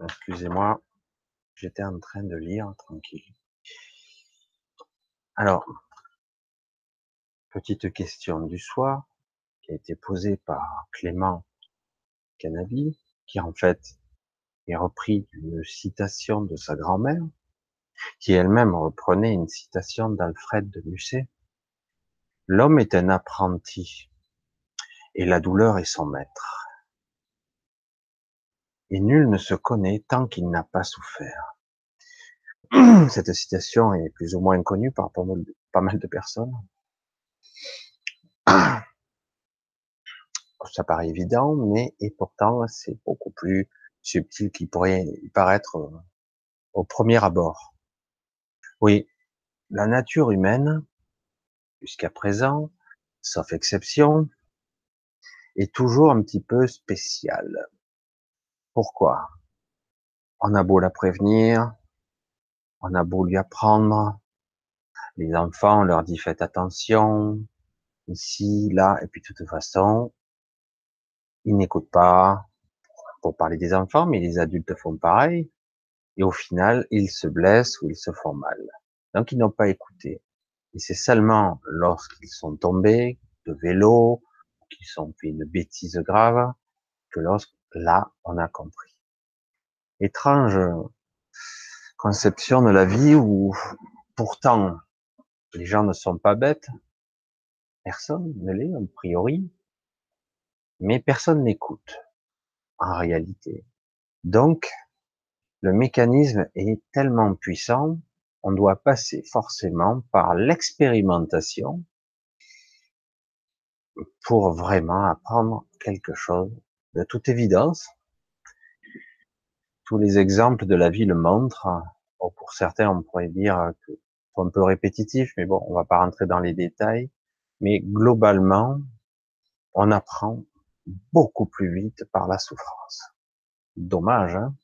Excusez-moi, j'étais en train de lire tranquille. Alors, petite question du soir qui a été posée par Clément Canabi, qui en fait est repris d'une citation de sa grand-mère, qui elle-même reprenait une citation d'Alfred de Musset. L'homme est un apprenti et la douleur est son maître. Et nul ne se connaît tant qu'il n'a pas souffert. Cette citation est plus ou moins connue par pas mal de personnes. Ça paraît évident, mais et pourtant c'est beaucoup plus subtil qu'il pourrait y paraître euh, au premier abord. Oui, la nature humaine, jusqu'à présent, sauf exception, est toujours un petit peu spéciale. Pourquoi On a beau la prévenir, on a beau lui apprendre, les enfants, on leur dit faites attention, ici, là, et puis de toute façon, ils n'écoutent pas, pour parler des enfants, mais les adultes font pareil, et au final, ils se blessent ou ils se font mal. Donc, ils n'ont pas écouté. Et c'est seulement lorsqu'ils sont tombés de vélo, qu'ils ont fait une bêtise grave, que lorsque là, on a compris. Étrange conception de la vie où pourtant les gens ne sont pas bêtes, personne ne l'est a priori, mais personne n'écoute en réalité. Donc, le mécanisme est tellement puissant, on doit passer forcément par l'expérimentation pour vraiment apprendre quelque chose. De toute évidence, tous les exemples de la vie le montrent. pour certains, on pourrait dire que c'est un peu répétitif, mais bon, on va pas rentrer dans les détails. Mais globalement, on apprend beaucoup plus vite par la souffrance. Dommage, hein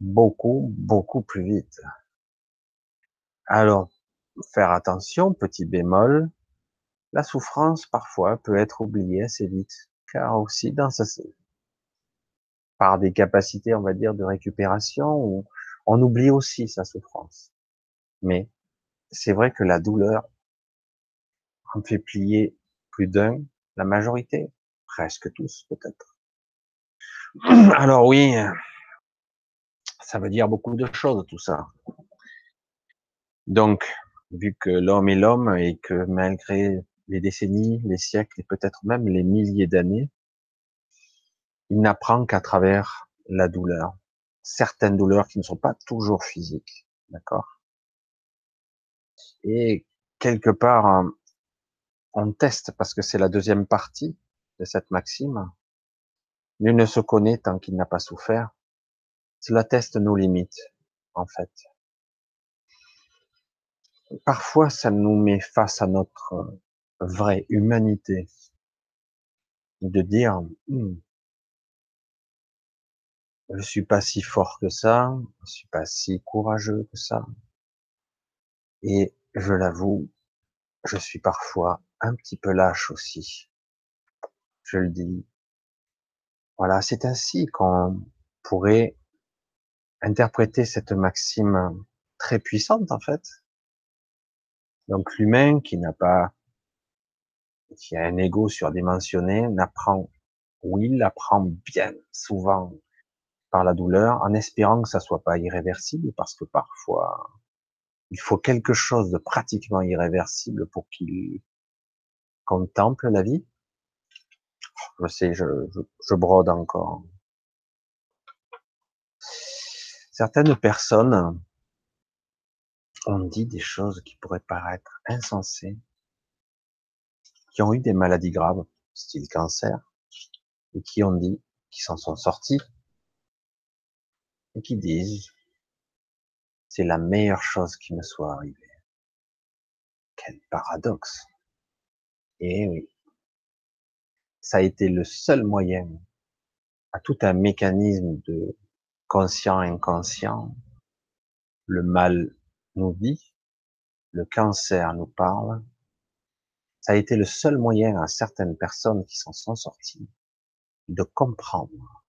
Beaucoup, beaucoup plus vite. Alors, faire attention, petit bémol, la souffrance parfois peut être oubliée assez vite, car aussi dans sa, par des capacités, on va dire, de récupération, on oublie aussi sa souffrance. Mais c'est vrai que la douleur en fait plier plus d'un, la majorité, presque tous peut-être. Alors oui, ça veut dire beaucoup de choses tout ça. Donc, vu que l'homme est l'homme et que malgré les décennies, les siècles et peut-être même les milliers d'années, il n'apprend qu'à travers la douleur. Certaines douleurs qui ne sont pas toujours physiques. D'accord? Et quelque part, on teste, parce que c'est la deuxième partie de cette maxime. Nul ne se connaît tant qu'il n'a pas souffert. Cela teste nos limites, en fait. Parfois, ça nous met face à notre vraie humanité. De dire, hmm, je suis pas si fort que ça, je suis pas si courageux que ça. Et je l'avoue, je suis parfois un petit peu lâche aussi. Je le dis. Voilà, c'est ainsi qu'on pourrait interpréter cette maxime très puissante en fait. Donc l'humain qui n'a pas, qui a un ego surdimensionné, n'apprend, oui, il apprend bien souvent par la douleur, en espérant que ça soit pas irréversible, parce que parfois, il faut quelque chose de pratiquement irréversible pour qu'il contemple la vie. Je sais, je, je, brode encore. Certaines personnes ont dit des choses qui pourraient paraître insensées, qui ont eu des maladies graves, style cancer, et qui ont dit, qui s'en sont sortis, et qui disent c'est la meilleure chose qui me soit arrivée. Quel paradoxe. Et oui, ça a été le seul moyen à tout un mécanisme de conscient-inconscient. Le mal nous dit, le cancer nous parle. Ça a été le seul moyen à certaines personnes qui s'en sont sorties de comprendre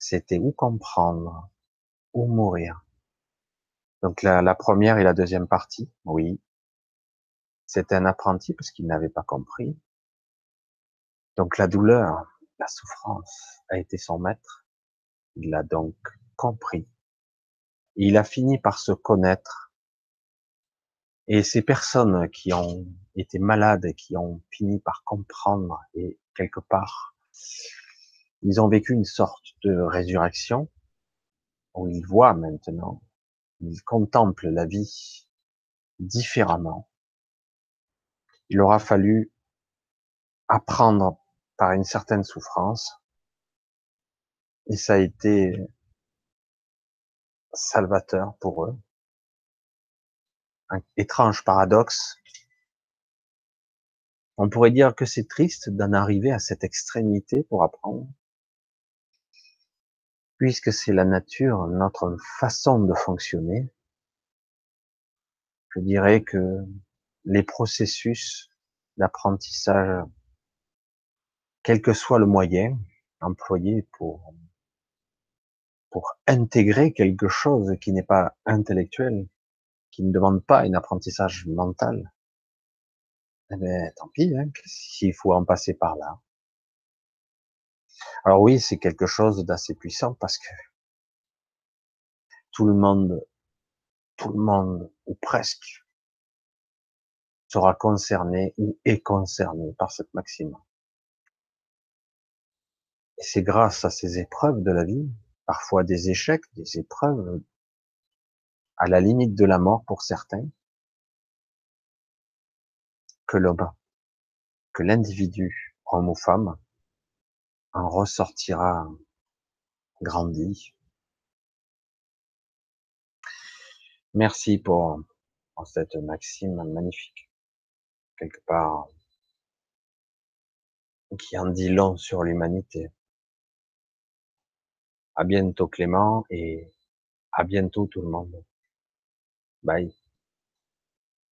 c'était ou comprendre ou mourir. Donc la, la première et la deuxième partie, oui, c'était un apprenti parce qu'il n'avait pas compris. Donc la douleur, la souffrance a été son maître. Il l'a donc compris. Il a fini par se connaître. Et ces personnes qui ont été malades qui ont fini par comprendre et quelque part, ils ont vécu une sorte de résurrection où ils voient maintenant, ils contemplent la vie différemment. Il aura fallu apprendre par une certaine souffrance et ça a été salvateur pour eux. Un étrange paradoxe. On pourrait dire que c'est triste d'en arriver à cette extrémité pour apprendre, puisque c'est la nature, notre façon de fonctionner. Je dirais que les processus d'apprentissage, quel que soit le moyen employé pour pour intégrer quelque chose qui n'est pas intellectuel, qui ne demande pas un apprentissage mental, eh ben, tant pis, hein, s'il faut en passer par là. Alors oui, c'est quelque chose d'assez puissant parce que tout le monde, tout le monde, ou presque, sera concerné ou est concerné par cette maxime. Et c'est grâce à ces épreuves de la vie parfois des échecs, des épreuves, à la limite de la mort pour certains, que l'homme, que l'individu, homme ou femme, en ressortira grandi. Merci pour, cette maxime magnifique, quelque part, qui en dit long sur l'humanité. À bientôt Clément et à bientôt tout le monde. Bye.